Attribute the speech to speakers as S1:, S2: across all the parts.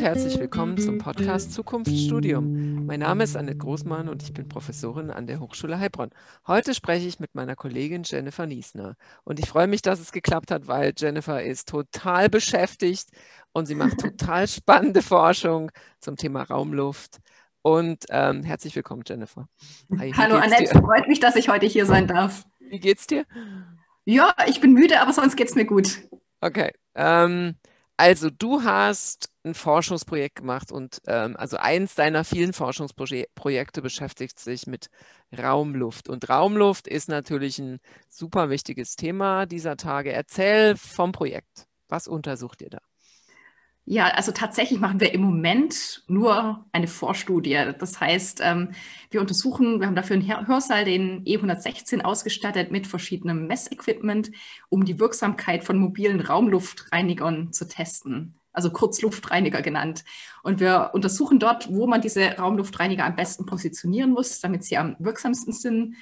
S1: und herzlich willkommen zum Podcast Zukunftsstudium. Mein Name ist Annette Großmann und ich bin Professorin an der Hochschule Heilbronn. Heute spreche ich mit meiner Kollegin Jennifer Niesner und ich freue mich, dass es geklappt hat, weil Jennifer ist total beschäftigt und sie macht total spannende Forschung zum Thema Raumluft. Und ähm, herzlich willkommen, Jennifer.
S2: Hi, Hallo Annette, dir? freut mich, dass ich heute hier sein darf.
S1: Wie geht's dir?
S2: Ja, ich bin müde, aber sonst geht's mir gut.
S1: Okay. Ähm, also du hast ein Forschungsprojekt gemacht und ähm, also eins deiner vielen Forschungsprojekte beschäftigt sich mit Raumluft. Und Raumluft ist natürlich ein super wichtiges Thema dieser Tage. Erzähl vom Projekt. Was untersucht ihr da?
S2: Ja, also tatsächlich machen wir im Moment nur eine Vorstudie. Das heißt, ähm, wir untersuchen, wir haben dafür einen Hörsaal, den E116 ausgestattet mit verschiedenem Messequipment, um die Wirksamkeit von mobilen Raumluftreinigern zu testen. Also kurz Luftreiniger genannt. Und wir untersuchen dort, wo man diese Raumluftreiniger am besten positionieren muss, damit sie am wirksamsten sind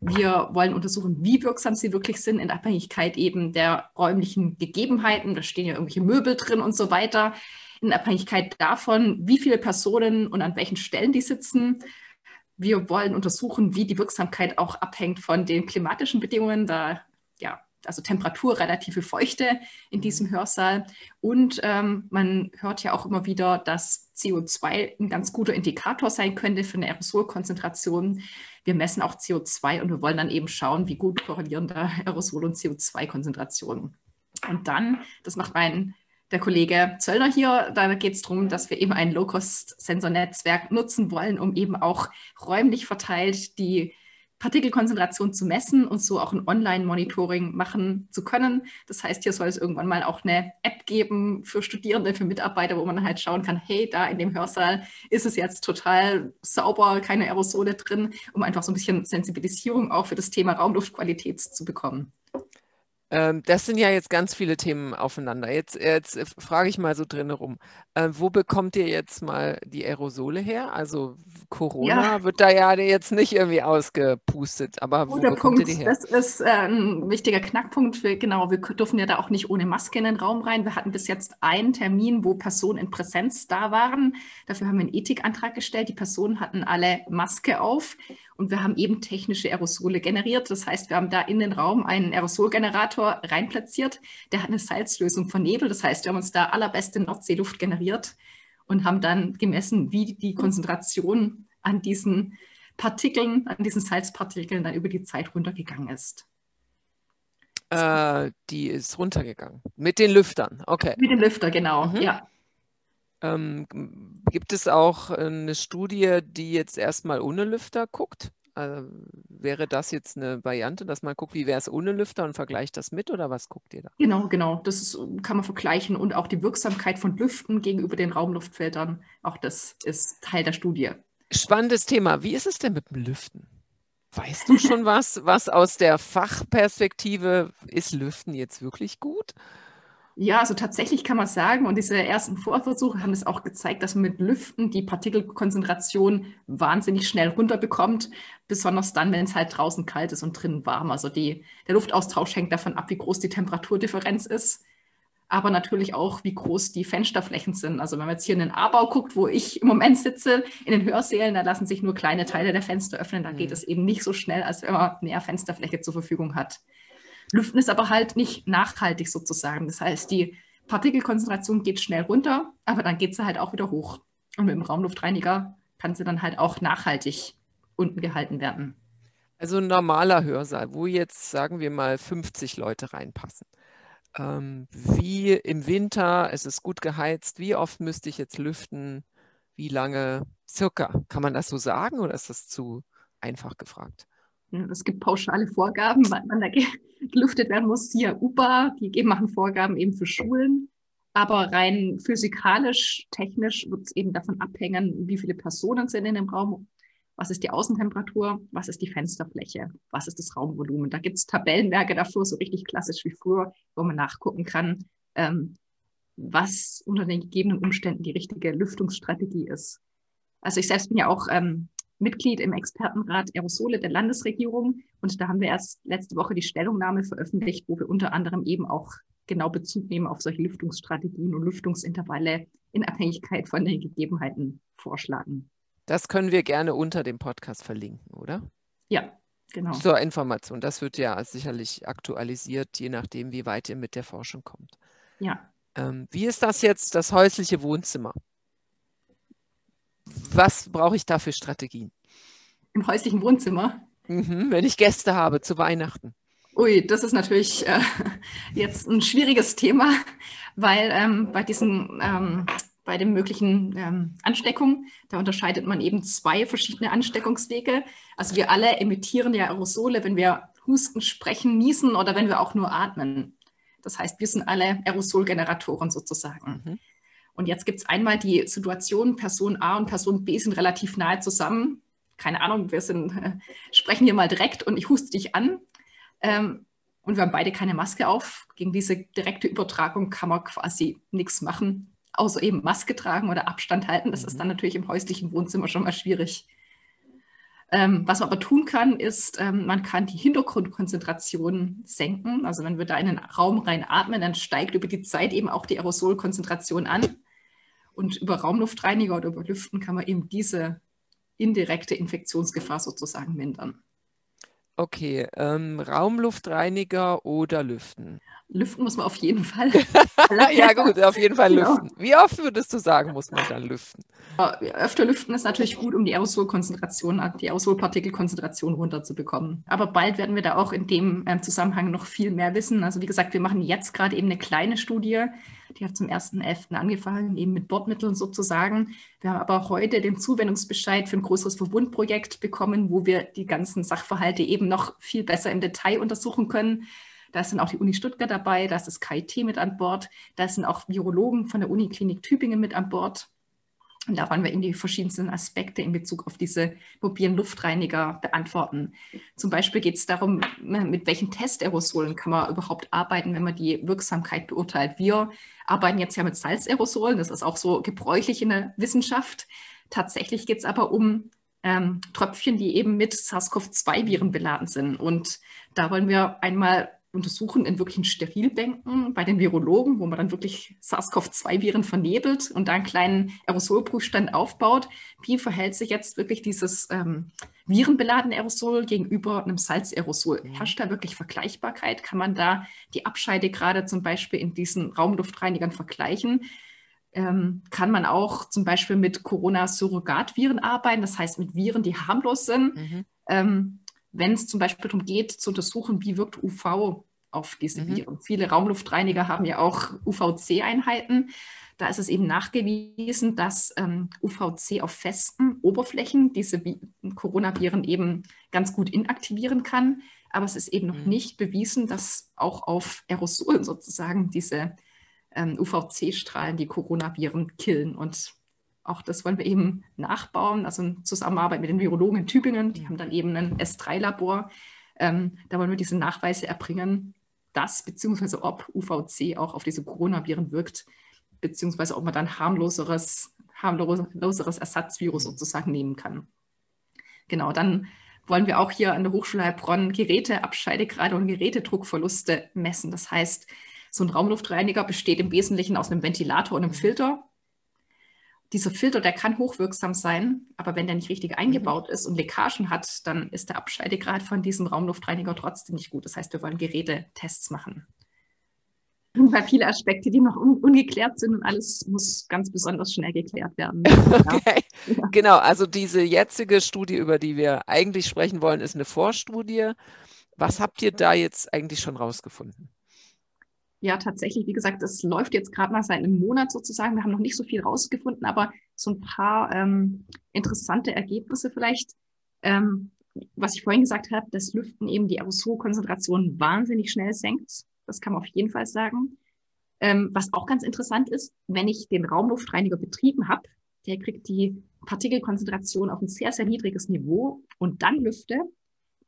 S2: wir wollen untersuchen, wie wirksam sie wirklich sind in Abhängigkeit eben der räumlichen Gegebenheiten. Da stehen ja irgendwelche Möbel drin und so weiter. In Abhängigkeit davon, wie viele Personen und an welchen Stellen die sitzen. Wir wollen untersuchen, wie die Wirksamkeit auch abhängt von den klimatischen Bedingungen. Da ja, also Temperatur, relative Feuchte in diesem Hörsaal. Und ähm, man hört ja auch immer wieder, dass CO2 ein ganz guter Indikator sein könnte für eine Aerosolkonzentration. Wir messen auch CO2 und wir wollen dann eben schauen, wie gut korrelieren da Aerosol- und CO2-Konzentrationen. Und dann, das macht mein der Kollege Zöllner hier, da geht es darum, dass wir eben ein Low-Cost-Sensornetzwerk nutzen wollen, um eben auch räumlich verteilt die Partikelkonzentration zu messen und so auch ein Online-Monitoring machen zu können. Das heißt, hier soll es irgendwann mal auch eine App geben für Studierende, für Mitarbeiter, wo man halt schauen kann, hey, da in dem Hörsaal ist es jetzt total sauber, keine Aerosole drin, um einfach so ein bisschen Sensibilisierung auch für das Thema Raumluftqualität zu bekommen.
S1: Ähm, das sind ja jetzt ganz viele Themen aufeinander. Jetzt, jetzt frage ich mal so drin rum. Äh, wo bekommt ihr jetzt mal die Aerosole her? Also Corona ja. wird da ja jetzt nicht irgendwie ausgepustet, aber
S2: wo Guter bekommt Punkt. ihr die her? Das ist äh, ein wichtiger Knackpunkt. Wir, genau, wir dürfen ja da auch nicht ohne Maske in den Raum rein. Wir hatten bis jetzt einen Termin, wo Personen in Präsenz da waren. Dafür haben wir einen Ethikantrag gestellt. Die Personen hatten alle Maske auf und wir haben eben technische Aerosole generiert. Das heißt, wir haben da in den Raum einen Aerosolgenerator reinplatziert. Der hat eine Salzlösung vernebelt. Das heißt, wir haben uns da allerbeste Nordseeluft generiert und haben dann gemessen, wie die Konzentration an diesen Partikeln, an diesen Salzpartikeln dann über die Zeit runtergegangen ist.
S1: Äh, die ist runtergegangen. Mit den Lüftern, okay.
S2: Mit den Lüftern, genau, mhm. ja.
S1: Ähm, gibt es auch eine Studie, die jetzt erstmal ohne Lüfter guckt? Also wäre das jetzt eine Variante, dass man guckt, wie wäre es ohne Lüfter und vergleicht das mit oder was guckt ihr da?
S2: Genau, genau. Das ist, kann man vergleichen und auch die Wirksamkeit von Lüften gegenüber den Raumluftfiltern. Auch das ist Teil der Studie.
S1: Spannendes Thema. Wie ist es denn mit dem Lüften? Weißt du schon was, was aus der Fachperspektive ist Lüften jetzt wirklich gut?
S2: Ja, also tatsächlich kann man sagen, und diese ersten Vorversuche haben es auch gezeigt, dass man mit Lüften die Partikelkonzentration wahnsinnig schnell runterbekommt, besonders dann, wenn es halt draußen kalt ist und drinnen warm. Also die, der Luftaustausch hängt davon ab, wie groß die Temperaturdifferenz ist, aber natürlich auch, wie groß die Fensterflächen sind. Also wenn man jetzt hier in den A-Bau guckt, wo ich im Moment sitze, in den Hörsälen, da lassen sich nur kleine Teile der Fenster öffnen. Da geht mhm. es eben nicht so schnell, als wenn man mehr Fensterfläche zur Verfügung hat. Lüften ist aber halt nicht nachhaltig sozusagen. Das heißt, die Partikelkonzentration geht schnell runter, aber dann geht sie halt auch wieder hoch. Und mit dem Raumluftreiniger kann sie dann halt auch nachhaltig unten gehalten werden.
S1: Also ein normaler Hörsaal, wo jetzt, sagen wir mal, 50 Leute reinpassen. Ähm, wie im Winter, es ist gut geheizt, wie oft müsste ich jetzt lüften? Wie lange circa? Kann man das so sagen oder ist das zu einfach gefragt?
S2: Es gibt pauschale Vorgaben, wann man da gelüftet werden muss. Hier UBA, die machen Vorgaben eben für Schulen. Aber rein physikalisch, technisch wird es eben davon abhängen, wie viele Personen sind in dem Raum, was ist die Außentemperatur, was ist die Fensterfläche, was ist das Raumvolumen. Da gibt es Tabellenwerke dafür, so richtig klassisch wie früher, wo man nachgucken kann, ähm, was unter den gegebenen Umständen die richtige Lüftungsstrategie ist. Also ich selbst bin ja auch ähm, Mitglied im Expertenrat Aerosole der Landesregierung. Und da haben wir erst letzte Woche die Stellungnahme veröffentlicht, wo wir unter anderem eben auch genau Bezug nehmen auf solche Lüftungsstrategien und Lüftungsintervalle in Abhängigkeit von den Gegebenheiten vorschlagen.
S1: Das können wir gerne unter dem Podcast verlinken, oder?
S2: Ja, genau.
S1: Zur Information. Das wird ja sicherlich aktualisiert, je nachdem, wie weit ihr mit der Forschung kommt.
S2: Ja.
S1: Ähm, wie ist das jetzt, das häusliche Wohnzimmer? Was brauche ich da für Strategien?
S2: Im häuslichen Wohnzimmer?
S1: Mhm, wenn ich Gäste habe zu Weihnachten.
S2: Ui, das ist natürlich äh, jetzt ein schwieriges Thema, weil ähm, bei diesen ähm, bei den möglichen ähm, Ansteckungen, da unterscheidet man eben zwei verschiedene Ansteckungswege. Also wir alle emittieren ja Aerosole, wenn wir husten, sprechen, niesen oder wenn wir auch nur atmen. Das heißt, wir sind alle Aerosolgeneratoren sozusagen. Mhm. Und jetzt gibt es einmal die Situation, Person A und Person B sind relativ nahe zusammen. Keine Ahnung, wir sind, äh, sprechen hier mal direkt und ich huste dich an. Ähm, und wir haben beide keine Maske auf. Gegen diese direkte Übertragung kann man quasi nichts machen, außer eben Maske tragen oder Abstand halten. Das mhm. ist dann natürlich im häuslichen Wohnzimmer schon mal schwierig. Ähm, was man aber tun kann, ist, ähm, man kann die Hintergrundkonzentration senken. Also wenn wir da in den Raum rein atmen, dann steigt über die Zeit eben auch die Aerosolkonzentration an. Und über Raumluftreiniger oder über Lüften kann man eben diese indirekte Infektionsgefahr sozusagen mindern.
S1: Okay, ähm, Raumluftreiniger oder Lüften?
S2: Lüften muss man auf jeden Fall.
S1: ja gut, auf jeden Fall genau. lüften. Wie oft würdest du sagen, muss man dann lüften?
S2: Öfter lüften ist natürlich gut, um die Aerosolkonzentration, die Aerosolpartikelkonzentration runterzubekommen. Aber bald werden wir da auch in dem ähm, Zusammenhang noch viel mehr wissen. Also wie gesagt, wir machen jetzt gerade eben eine kleine Studie, die hat zum 1.11. angefangen, eben mit Bordmitteln sozusagen. Wir haben aber heute den Zuwendungsbescheid für ein größeres Verbundprojekt bekommen, wo wir die ganzen Sachverhalte eben noch viel besser im Detail untersuchen können. Da sind auch die Uni Stuttgart dabei, da ist das KIT mit an Bord, da sind auch Virologen von der Uniklinik Tübingen mit an Bord. Und da wollen wir eben die verschiedensten Aspekte in Bezug auf diese mobilen Luftreiniger beantworten. Zum Beispiel geht es darum, mit welchen Testaerosolen kann man überhaupt arbeiten, wenn man die Wirksamkeit beurteilt. Wir arbeiten jetzt ja mit Salzaerosolen, das ist auch so gebräuchlich in der Wissenschaft. Tatsächlich geht es aber um ähm, Tröpfchen, die eben mit SARS-CoV-2-Viren beladen sind. Und da wollen wir einmal untersuchen in wirklichen Sterilbänken bei den Virologen, wo man dann wirklich SARS-CoV-2-Viren vernebelt und da einen kleinen Aerosolprüfstand aufbaut. Wie verhält sich jetzt wirklich dieses ähm, virenbeladene Aerosol gegenüber einem Salzaerosol? Mhm. Herrscht da wirklich Vergleichbarkeit? Kann man da die Abscheide gerade zum Beispiel in diesen Raumluftreinigern vergleichen? Ähm, kann man auch zum Beispiel mit Corona-Surrogatviren arbeiten, das heißt mit Viren, die harmlos sind. Mhm. Ähm, wenn es zum Beispiel darum geht, zu untersuchen, wie wirkt UV auf diese mhm. Viren. Viele Raumluftreiniger haben ja auch UVC-Einheiten. Da ist es eben nachgewiesen, dass ähm, UVC auf festen Oberflächen diese Coronaviren eben ganz gut inaktivieren kann. Aber es ist eben noch mhm. nicht bewiesen, dass auch auf Aerosolen sozusagen diese ähm, UVC-Strahlen die Coronaviren killen. Und auch das wollen wir eben nachbauen, also in Zusammenarbeit mit den Virologen in Tübingen. Die haben dann eben ein S3-Labor. Ähm, da wollen wir diese Nachweise erbringen, dass bzw. ob UVC auch auf diese Coronaviren wirkt, beziehungsweise ob man dann harmloseres, harmloseres Ersatzvirus sozusagen nehmen kann. Genau, dann wollen wir auch hier an der Hochschule Heilbronn Geräteabscheidegrade und Gerätedruckverluste messen. Das heißt, so ein Raumluftreiniger besteht im Wesentlichen aus einem Ventilator und einem Filter dieser Filter, der kann hochwirksam sein, aber wenn der nicht richtig eingebaut mhm. ist und Leckagen hat, dann ist der Abscheidegrad von diesem Raumluftreiniger trotzdem nicht gut. Das heißt, wir wollen Gerätetests machen. Weil viele Aspekte, die noch un ungeklärt sind und alles muss ganz besonders schnell geklärt werden.
S1: Okay. Ja. Genau, also diese jetzige Studie, über die wir eigentlich sprechen wollen, ist eine Vorstudie. Was habt ihr da jetzt eigentlich schon rausgefunden?
S2: Ja, tatsächlich, wie gesagt, es läuft jetzt gerade mal seit einem Monat sozusagen. Wir haben noch nicht so viel rausgefunden, aber so ein paar ähm, interessante Ergebnisse vielleicht. Ähm, was ich vorhin gesagt habe, dass Lüften eben die Aerosolkonzentration wahnsinnig schnell senkt. Das kann man auf jeden Fall sagen. Ähm, was auch ganz interessant ist, wenn ich den Raumluftreiniger betrieben habe, der kriegt die Partikelkonzentration auf ein sehr, sehr niedriges Niveau und dann lüfte,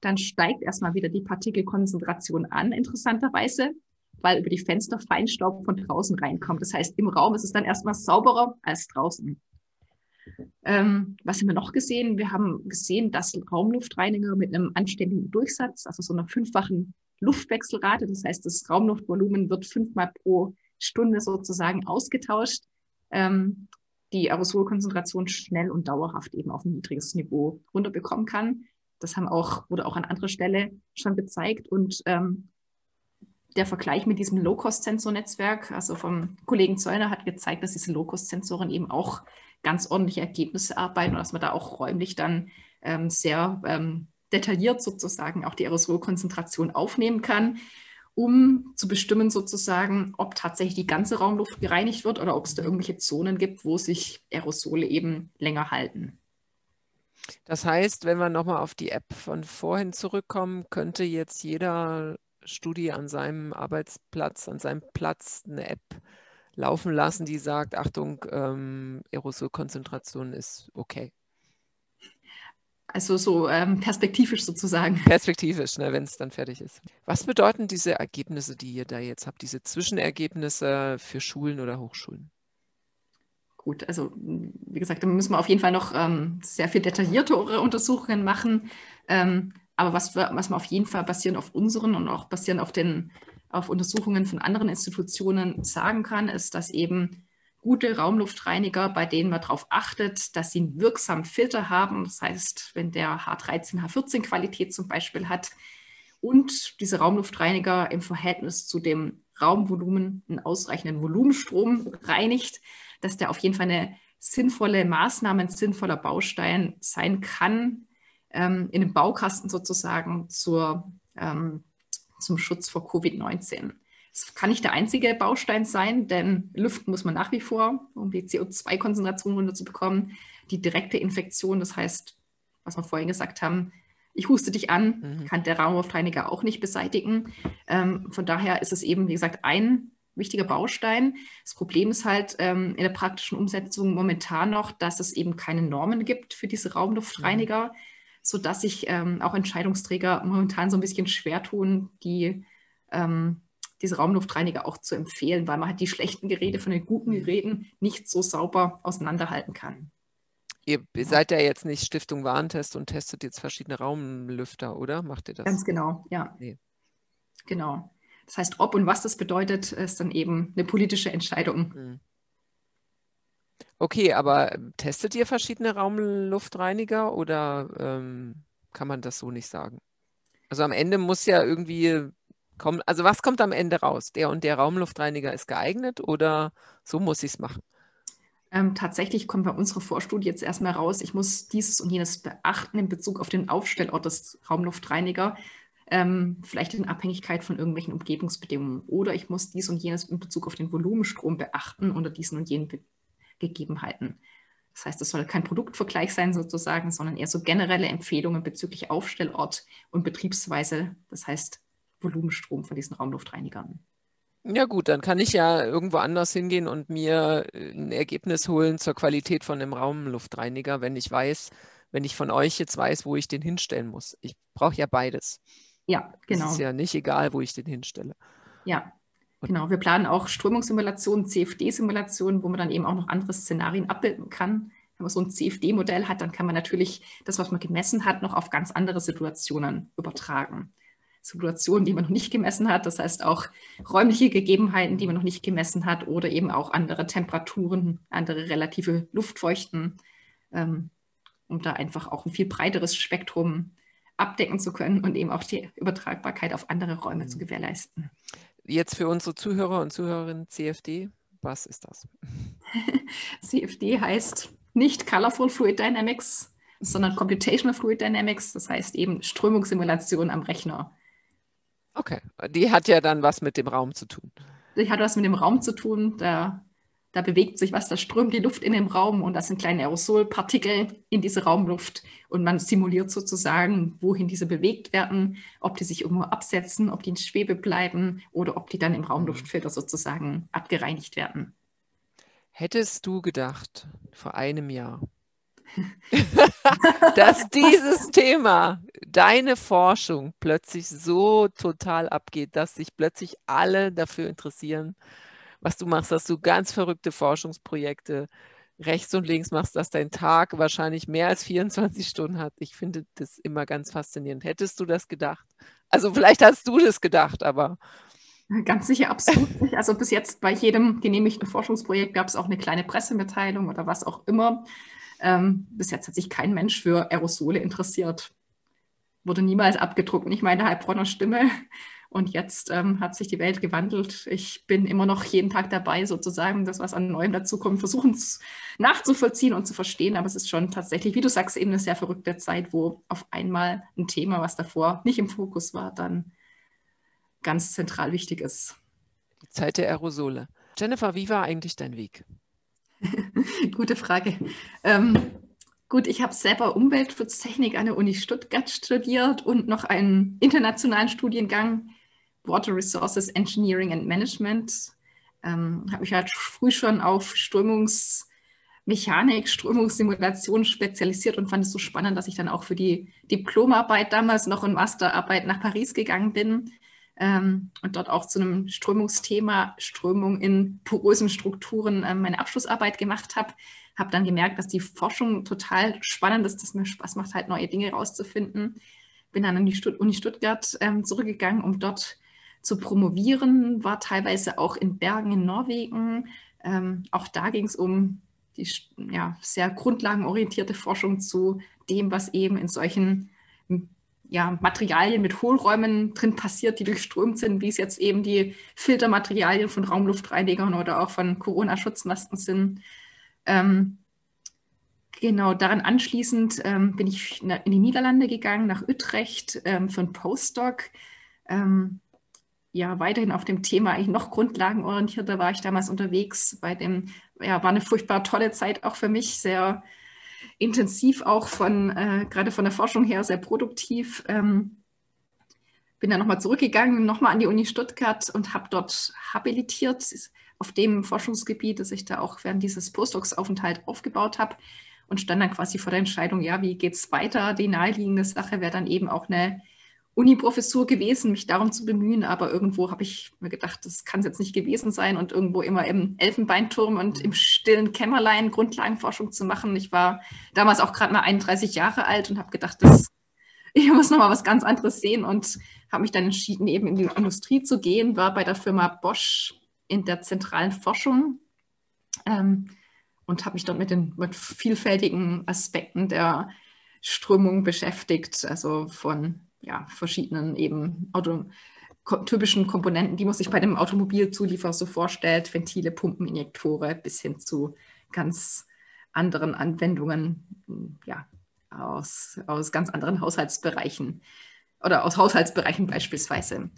S2: dann steigt erstmal wieder die Partikelkonzentration an, interessanterweise weil über die Fenster Feinstaub von draußen reinkommt. Das heißt, im Raum ist es dann erstmal sauberer als draußen. Ähm, was haben wir noch gesehen? Wir haben gesehen, dass Raumluftreiniger mit einem anständigen Durchsatz, also so einer fünffachen Luftwechselrate. Das heißt, das Raumluftvolumen wird fünfmal pro Stunde sozusagen ausgetauscht. Ähm, die Aerosolkonzentration schnell und dauerhaft eben auf ein niedriges Niveau runterbekommen kann. Das haben auch, wurde auch an anderer Stelle schon gezeigt. Und ähm, der Vergleich mit diesem Low-Cost-Sensornetzwerk, also vom Kollegen Zöllner, hat gezeigt, dass diese Low-Cost-Sensoren eben auch ganz ordentliche Ergebnisse arbeiten und dass man da auch räumlich dann ähm, sehr ähm, detailliert sozusagen auch die Aerosolkonzentration aufnehmen kann, um zu bestimmen sozusagen, ob tatsächlich die ganze Raumluft gereinigt wird oder ob es da irgendwelche Zonen gibt, wo sich Aerosole eben länger halten.
S1: Das heißt, wenn wir nochmal auf die App von vorhin zurückkommen, könnte jetzt jeder Studie an seinem Arbeitsplatz, an seinem Platz eine App laufen lassen, die sagt, Achtung, ähm, Aerosolkonzentration ist okay.
S2: Also so ähm, perspektivisch sozusagen.
S1: Perspektivisch, ne, wenn es dann fertig ist. Was bedeuten diese Ergebnisse, die ihr da jetzt habt, diese Zwischenergebnisse für Schulen oder Hochschulen?
S2: Gut, also wie gesagt, da müssen wir auf jeden Fall noch ähm, sehr viel detailliertere Untersuchungen machen. Ähm, aber was, wir, was wir auf jeden Fall basierend auf unseren und auch basierend auf den auf Untersuchungen von anderen Institutionen sagen kann, ist, dass eben gute Raumluftreiniger, bei denen man darauf achtet, dass sie einen wirksamen Filter haben. Das heißt, wenn der H13, H14 Qualität zum Beispiel hat und diese Raumluftreiniger im Verhältnis zu dem Raumvolumen einen ausreichenden Volumenstrom reinigt, dass der auf jeden Fall eine sinnvolle Maßnahme, ein sinnvoller Baustein sein kann, ähm, in einem Baukasten sozusagen zur, ähm, zum Schutz vor Covid-19. Es kann nicht der einzige Baustein sein, denn lüften muss man nach wie vor, um die CO2-Konzentration runterzubekommen. Die direkte Infektion, das heißt, was wir vorhin gesagt haben, ich huste dich an, mhm. kann der Raumluftreiniger auch nicht beseitigen. Ähm, von daher ist es eben, wie gesagt, ein wichtiger Baustein. Das Problem ist halt ähm, in der praktischen Umsetzung momentan noch, dass es eben keine Normen gibt für diese Raumluftreiniger, mhm. Sodass sich ähm, auch Entscheidungsträger momentan so ein bisschen schwer tun, die ähm, diese Raumluftreiniger auch zu empfehlen, weil man halt die schlechten Geräte von den guten. Geräten nicht so sauber auseinanderhalten kann.
S1: Ihr seid ja jetzt nicht Stiftung Warentest und testet jetzt verschiedene Raumlüfter, oder? Macht ihr das?
S2: Ganz genau, ja. Nee. Genau. Das heißt, ob und was das bedeutet, ist dann eben eine politische Entscheidung. Mhm.
S1: Okay, aber ähm, testet ihr verschiedene Raumluftreiniger oder ähm, kann man das so nicht sagen? Also am Ende muss ja irgendwie kommen, also was kommt am Ende raus? Der und der Raumluftreiniger ist geeignet oder so muss ich es machen?
S2: Ähm, tatsächlich kommt bei unserer Vorstudie jetzt erstmal raus, ich muss dieses und jenes beachten in Bezug auf den Aufstellort des Raumluftreiniger, ähm, vielleicht in Abhängigkeit von irgendwelchen Umgebungsbedingungen. Oder ich muss dies und jenes in Bezug auf den Volumenstrom beachten unter diesen und jenen Be Gegebenheiten. Das heißt, es soll kein Produktvergleich sein sozusagen, sondern eher so generelle Empfehlungen bezüglich Aufstellort und Betriebsweise. Das heißt, Volumenstrom von diesen Raumluftreinigern.
S1: Ja gut, dann kann ich ja irgendwo anders hingehen und mir äh, ein Ergebnis holen zur Qualität von einem Raumluftreiniger, wenn ich weiß, wenn ich von euch jetzt weiß, wo ich den hinstellen muss. Ich brauche ja beides.
S2: Ja, genau. Es
S1: ist ja nicht egal, wo ich den hinstelle.
S2: Ja, genau. Wir planen auch Strömungssimulationen, CFD-Simulationen, wo man dann eben auch noch andere Szenarien abbilden kann. Wenn man so ein CFD-Modell hat, dann kann man natürlich das, was man gemessen hat, noch auf ganz andere Situationen übertragen. Situationen, die man noch nicht gemessen hat. Das heißt auch räumliche Gegebenheiten, die man noch nicht gemessen hat oder eben auch andere Temperaturen, andere relative Luftfeuchten, ähm, um da einfach auch ein viel breiteres Spektrum abdecken zu können und eben auch die Übertragbarkeit auf andere Räume mhm. zu gewährleisten.
S1: Jetzt für unsere Zuhörer und Zuhörerinnen CFD, was ist das?
S2: CFD heißt nicht Colorful Fluid Dynamics, sondern Computational Fluid Dynamics, das heißt eben Strömungssimulation am Rechner.
S1: Okay, die hat ja dann was mit dem Raum zu tun.
S2: Die hat was mit dem Raum zu tun. Da, da bewegt sich was, da strömt die Luft in den Raum und das sind kleine Aerosolpartikel in diese Raumluft. Und man simuliert sozusagen, wohin diese bewegt werden, ob die sich irgendwo absetzen, ob die in Schwebe bleiben oder ob die dann im Raumluftfilter sozusagen abgereinigt werden.
S1: Hättest du gedacht, vor einem Jahr, dass dieses Thema, deine Forschung plötzlich so total abgeht, dass sich plötzlich alle dafür interessieren, was du machst, dass du ganz verrückte Forschungsprojekte rechts und links machst, dass dein Tag wahrscheinlich mehr als 24 Stunden hat. Ich finde das immer ganz faszinierend. Hättest du das gedacht? Also vielleicht hast du das gedacht, aber.
S2: Ganz sicher absolut nicht. Also bis jetzt bei jedem genehmigten Forschungsprojekt gab es auch eine kleine Pressemitteilung oder was auch immer. Ähm, bis jetzt hat sich kein Mensch für Aerosole interessiert. Wurde niemals abgedruckt, nicht meine Heilbronner Stimme. Und jetzt ähm, hat sich die Welt gewandelt. Ich bin immer noch jeden Tag dabei, sozusagen, das, was an Neuem dazukommt, versuchen nachzuvollziehen und zu verstehen. Aber es ist schon tatsächlich, wie du sagst, eben eine sehr verrückte Zeit, wo auf einmal ein Thema, was davor nicht im Fokus war, dann ganz zentral wichtig ist.
S1: Die Zeit der Aerosole. Jennifer, wie war eigentlich dein Weg?
S2: Gute Frage. Ähm, gut, ich habe selber Umweltschutztechnik an der Uni Stuttgart studiert und noch einen internationalen Studiengang Water Resources Engineering and Management. Ähm, habe mich halt früh schon auf Strömungsmechanik, Strömungssimulation spezialisiert und fand es so spannend, dass ich dann auch für die Diplomarbeit damals noch in Masterarbeit nach Paris gegangen bin ähm, und dort auch zu einem Strömungsthema, Strömung in porösen Strukturen, äh, meine Abschlussarbeit gemacht habe. Habe dann gemerkt, dass die Forschung total spannend ist, dass mir Spaß macht, halt neue Dinge rauszufinden. Bin dann an die Stutt Uni Stuttgart ähm, zurückgegangen, um dort zu promovieren, war teilweise auch in Bergen in Norwegen. Ähm, auch da ging es um die ja, sehr grundlagenorientierte Forschung zu dem, was eben in solchen ja, Materialien mit Hohlräumen drin passiert, die durchströmt sind, wie es jetzt eben die Filtermaterialien von Raumluftreinigern oder auch von Corona-Schutzmasken sind. Ähm, genau, daran anschließend ähm, bin ich in die Niederlande gegangen, nach Utrecht ähm, für einen Postdoc. Ähm, ja, weiterhin auf dem Thema eigentlich noch grundlagenorientierter war ich damals unterwegs. Bei dem, ja, war eine furchtbar tolle Zeit auch für mich, sehr intensiv auch von, äh, gerade von der Forschung her, sehr produktiv. Ähm, bin dann nochmal zurückgegangen, nochmal an die Uni Stuttgart und habe dort habilitiert auf dem Forschungsgebiet, das ich da auch während dieses Postdocs-Aufenthalt aufgebaut habe und stand dann quasi vor der Entscheidung, ja, wie geht es weiter? Die naheliegende Sache wäre dann eben auch eine Uni-Professur gewesen, mich darum zu bemühen, aber irgendwo habe ich mir gedacht, das kann es jetzt nicht gewesen sein und irgendwo immer im Elfenbeinturm und im stillen Kämmerlein Grundlagenforschung zu machen. Ich war damals auch gerade mal 31 Jahre alt und habe gedacht, das, ich muss noch mal was ganz anderes sehen und habe mich dann entschieden, eben in die Industrie zu gehen, war bei der Firma Bosch in der zentralen Forschung ähm, und habe mich dort mit den mit vielfältigen Aspekten der Strömung beschäftigt, also von ja, verschiedenen eben Auto, typischen Komponenten, die man sich bei dem Automobilzulieferer so vorstellt, Ventile, Pumpen, Injektore bis hin zu ganz anderen Anwendungen, ja, aus, aus ganz anderen Haushaltsbereichen oder aus Haushaltsbereichen beispielsweise.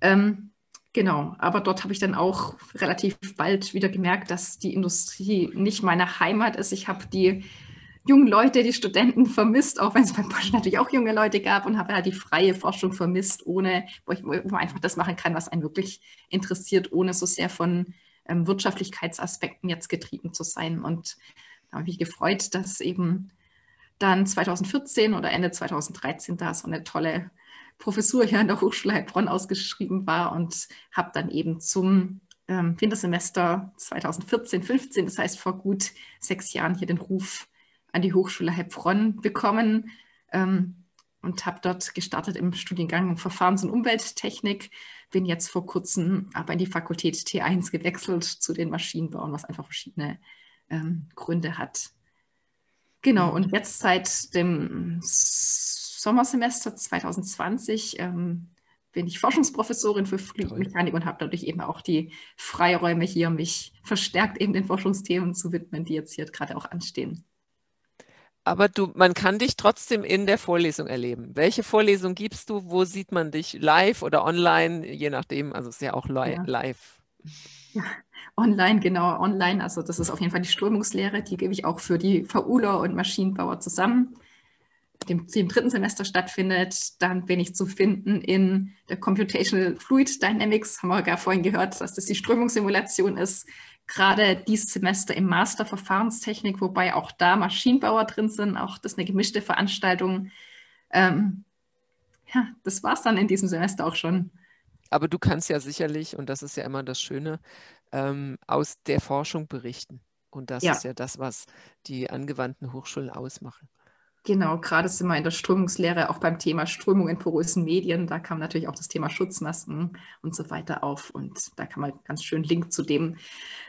S2: Ähm, genau, aber dort habe ich dann auch relativ bald wieder gemerkt, dass die Industrie nicht meine Heimat ist. Ich habe die jungen Leute, die Studenten vermisst, auch wenn es bei Bosch natürlich auch junge Leute gab und habe halt die freie Forschung vermisst, ohne, wo, ich, wo man einfach das machen kann, was einen wirklich interessiert, ohne so sehr von ähm, Wirtschaftlichkeitsaspekten jetzt getrieben zu sein. Und da habe ich mich gefreut, dass eben dann 2014 oder Ende 2013 da so eine tolle Professur hier an der Hochschule Heilbronn ausgeschrieben war und habe dann eben zum ähm, Wintersemester 2014, 15, das heißt vor gut sechs Jahren hier den Ruf an die Hochschule Heilbronn bekommen ähm, und habe dort gestartet im Studiengang Verfahrens- und Umwelttechnik. Bin jetzt vor kurzem aber in die Fakultät T1 gewechselt zu den Maschinenbauern, was einfach verschiedene ähm, Gründe hat. Genau, und jetzt seit dem Sommersemester 2020 ähm, bin ich Forschungsprofessorin für Flugmechanik und habe dadurch eben auch die Freiräume hier, mich verstärkt eben den Forschungsthemen zu widmen, die jetzt hier gerade auch anstehen.
S1: Aber du, man kann dich trotzdem in der Vorlesung erleben. Welche Vorlesung gibst du? Wo sieht man dich live oder online? Je nachdem, also es ist ja auch li ja. live.
S2: Ja, online, genau, online. Also das ist auf jeden Fall die Strömungslehre, die gebe ich auch für die VUler und Maschinenbauer zusammen. Dem, die im dritten Semester stattfindet, dann bin ich zu finden in der Computational Fluid Dynamics, haben wir gar vorhin gehört, dass das die Strömungssimulation ist gerade dieses Semester im Master Verfahrenstechnik, wobei auch da Maschinenbauer drin sind, auch das ist eine gemischte Veranstaltung. Ähm, ja, das war es dann in diesem Semester auch schon.
S1: Aber du kannst ja sicherlich, und das ist ja immer das Schöne, ähm, aus der Forschung berichten Und das ja. ist ja das, was die angewandten Hochschulen ausmachen.
S2: Genau, gerade sind wir in der Strömungslehre auch beim Thema Strömung in porösen Medien. Da kam natürlich auch das Thema Schutzmasken und so weiter auf. Und da kann man ganz schön Link zu dem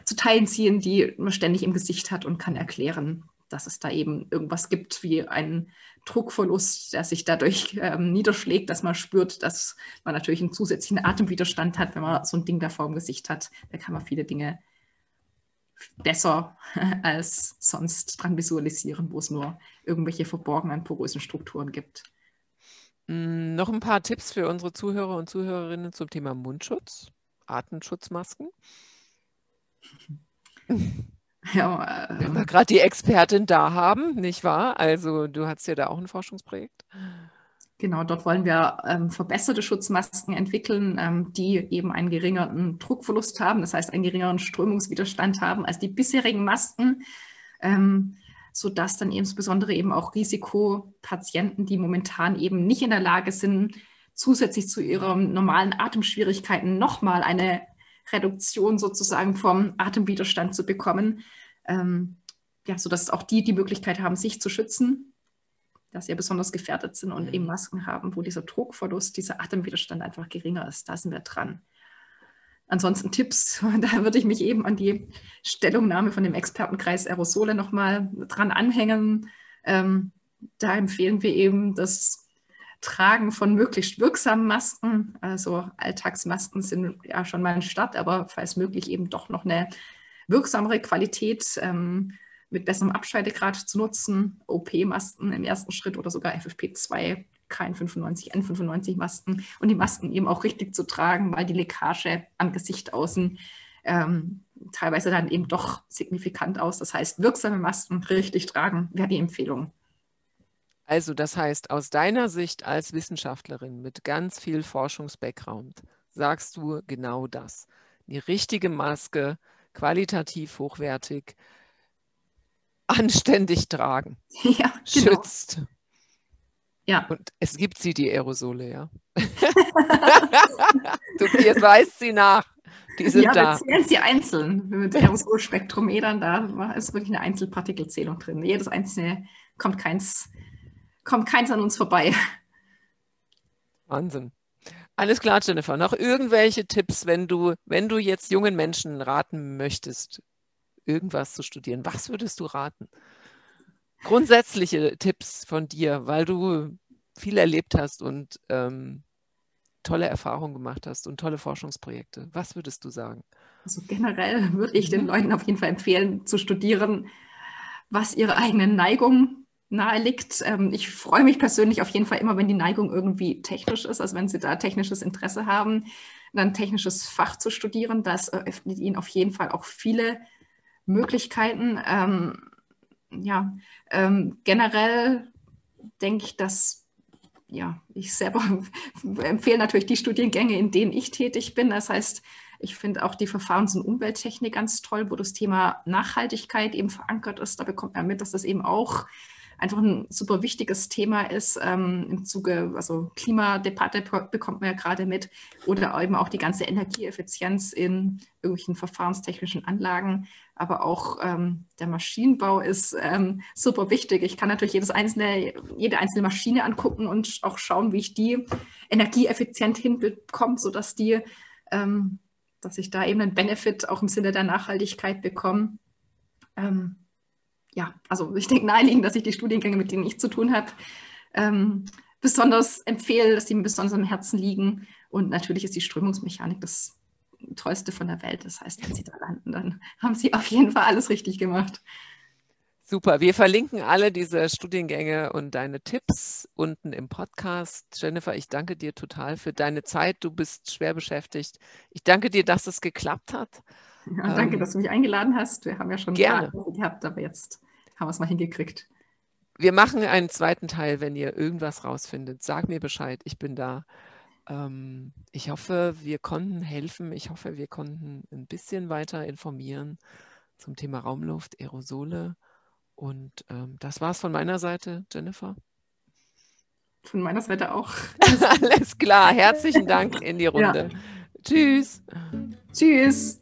S2: zu Teilen ziehen, die man ständig im Gesicht hat und kann erklären, dass es da eben irgendwas gibt wie einen Druckverlust, der sich dadurch ähm, niederschlägt, dass man spürt, dass man natürlich einen zusätzlichen Atemwiderstand hat, wenn man so ein Ding da vor dem Gesicht hat. Da kann man viele Dinge besser als sonst dran visualisieren, wo es nur irgendwelche verborgenen porösen Strukturen gibt.
S1: Mm, noch ein paar Tipps für unsere Zuhörer und Zuhörerinnen zum Thema Mundschutz, Atemschutzmasken. Ja, äh, Wenn wir gerade die Expertin da haben, nicht wahr? Also du hast ja da auch ein Forschungsprojekt.
S2: Genau, dort wollen wir ähm, verbesserte Schutzmasken entwickeln, ähm, die eben einen geringeren Druckverlust haben, das heißt einen geringeren Strömungswiderstand haben als die bisherigen Masken, ähm, sodass dann insbesondere eben auch Risikopatienten, die momentan eben nicht in der Lage sind, zusätzlich zu ihren normalen Atemschwierigkeiten nochmal eine Reduktion sozusagen vom Atemwiderstand zu bekommen, ähm, ja, sodass auch die die Möglichkeit haben, sich zu schützen dass sie besonders gefährdet sind und mhm. eben Masken haben, wo dieser Druckverlust, dieser Atemwiderstand einfach geringer ist. Da sind wir dran. Ansonsten Tipps, da würde ich mich eben an die Stellungnahme von dem Expertenkreis Aerosole nochmal dran anhängen. Ähm, da empfehlen wir eben das Tragen von möglichst wirksamen Masken. Also Alltagsmasken sind ja schon mal ein Start, aber falls möglich eben doch noch eine wirksamere Qualität. Ähm, mit besserem Abscheidegrad zu nutzen, OP-Masten im ersten Schritt oder sogar FFP2, KN95, N95-Masken und die Masken eben auch richtig zu tragen, weil die Leckage am Gesicht außen ähm, teilweise dann eben doch signifikant aus. Das heißt, wirksame Masken richtig tragen wäre die Empfehlung.
S1: Also das heißt, aus deiner Sicht als Wissenschaftlerin mit ganz viel Forschungsbackground sagst du genau das. Die richtige Maske, qualitativ hochwertig, anständig tragen.
S2: Ja,
S1: genau. Schützt. Ja. Und es gibt sie, die Aerosole, ja. du jetzt weißt sie nach. Die sind ja, da.
S2: wir zählen sie einzeln. Mit Aerosolspektrometern, da ist wirklich eine Einzelpartikelzählung drin. Jedes einzelne kommt keins, kommt keins an uns vorbei.
S1: Wahnsinn. Alles klar, Jennifer. Noch irgendwelche Tipps, wenn du, wenn du jetzt jungen Menschen raten möchtest, irgendwas zu studieren, was würdest du raten? Grundsätzliche Tipps von dir, weil du viel erlebt hast und ähm, tolle Erfahrungen gemacht hast und tolle Forschungsprojekte. Was würdest du sagen?
S2: Also generell würde ich den mhm. Leuten auf jeden Fall empfehlen, zu studieren, was ihre eigene Neigung nahe liegt. Ähm, ich freue mich persönlich auf jeden Fall immer, wenn die Neigung irgendwie technisch ist, also wenn sie da technisches Interesse haben, ein technisches Fach zu studieren. Das eröffnet ihnen auf jeden Fall auch viele Möglichkeiten. Ähm, ja, ähm, generell denke ich, dass ja, ich selber empfehle natürlich die Studiengänge, in denen ich tätig bin. Das heißt, ich finde auch die Verfahrens- und Umwelttechnik ganz toll, wo das Thema Nachhaltigkeit eben verankert ist. Da bekommt man mit, dass das eben auch einfach ein super wichtiges Thema ist. Ähm, Im Zuge, also Klimadebatte bekommt man ja gerade mit oder eben auch die ganze Energieeffizienz in irgendwelchen verfahrenstechnischen Anlagen. Aber auch ähm, der Maschinenbau ist ähm, super wichtig. Ich kann natürlich jedes einzelne, jede einzelne Maschine angucken und auch schauen, wie ich die energieeffizient hinbekomme, sodass die, ähm, dass ich da eben einen Benefit auch im Sinne der Nachhaltigkeit bekomme. Ähm, ja, also ich denke naheliegend, dass ich die Studiengänge, mit denen ich zu tun habe, ähm, besonders empfehle, dass die mir besonders am Herzen liegen. Und natürlich ist die Strömungsmechanik das Tollste von der Welt. Das heißt, wenn Sie da landen, dann haben Sie auf jeden Fall alles richtig gemacht.
S1: Super. Wir verlinken alle diese Studiengänge und deine Tipps unten im Podcast. Jennifer, ich danke dir total für deine Zeit. Du bist schwer beschäftigt. Ich danke dir, dass es geklappt hat.
S2: Ja, danke, ähm, dass du mich eingeladen hast. Wir haben ja schon
S1: gerne
S2: gehabt, aber jetzt haben wir es mal hingekriegt.
S1: Wir machen einen zweiten Teil, wenn ihr irgendwas rausfindet. Sag mir Bescheid, ich bin da. Ähm, ich hoffe, wir konnten helfen. Ich hoffe, wir konnten ein bisschen weiter informieren zum Thema Raumluft, Aerosole. Und ähm, das war's von meiner Seite, Jennifer.
S2: Von meiner Seite auch.
S1: Alles klar. Herzlichen Dank in die Runde. Ja. Tschüss.
S2: Tschüss.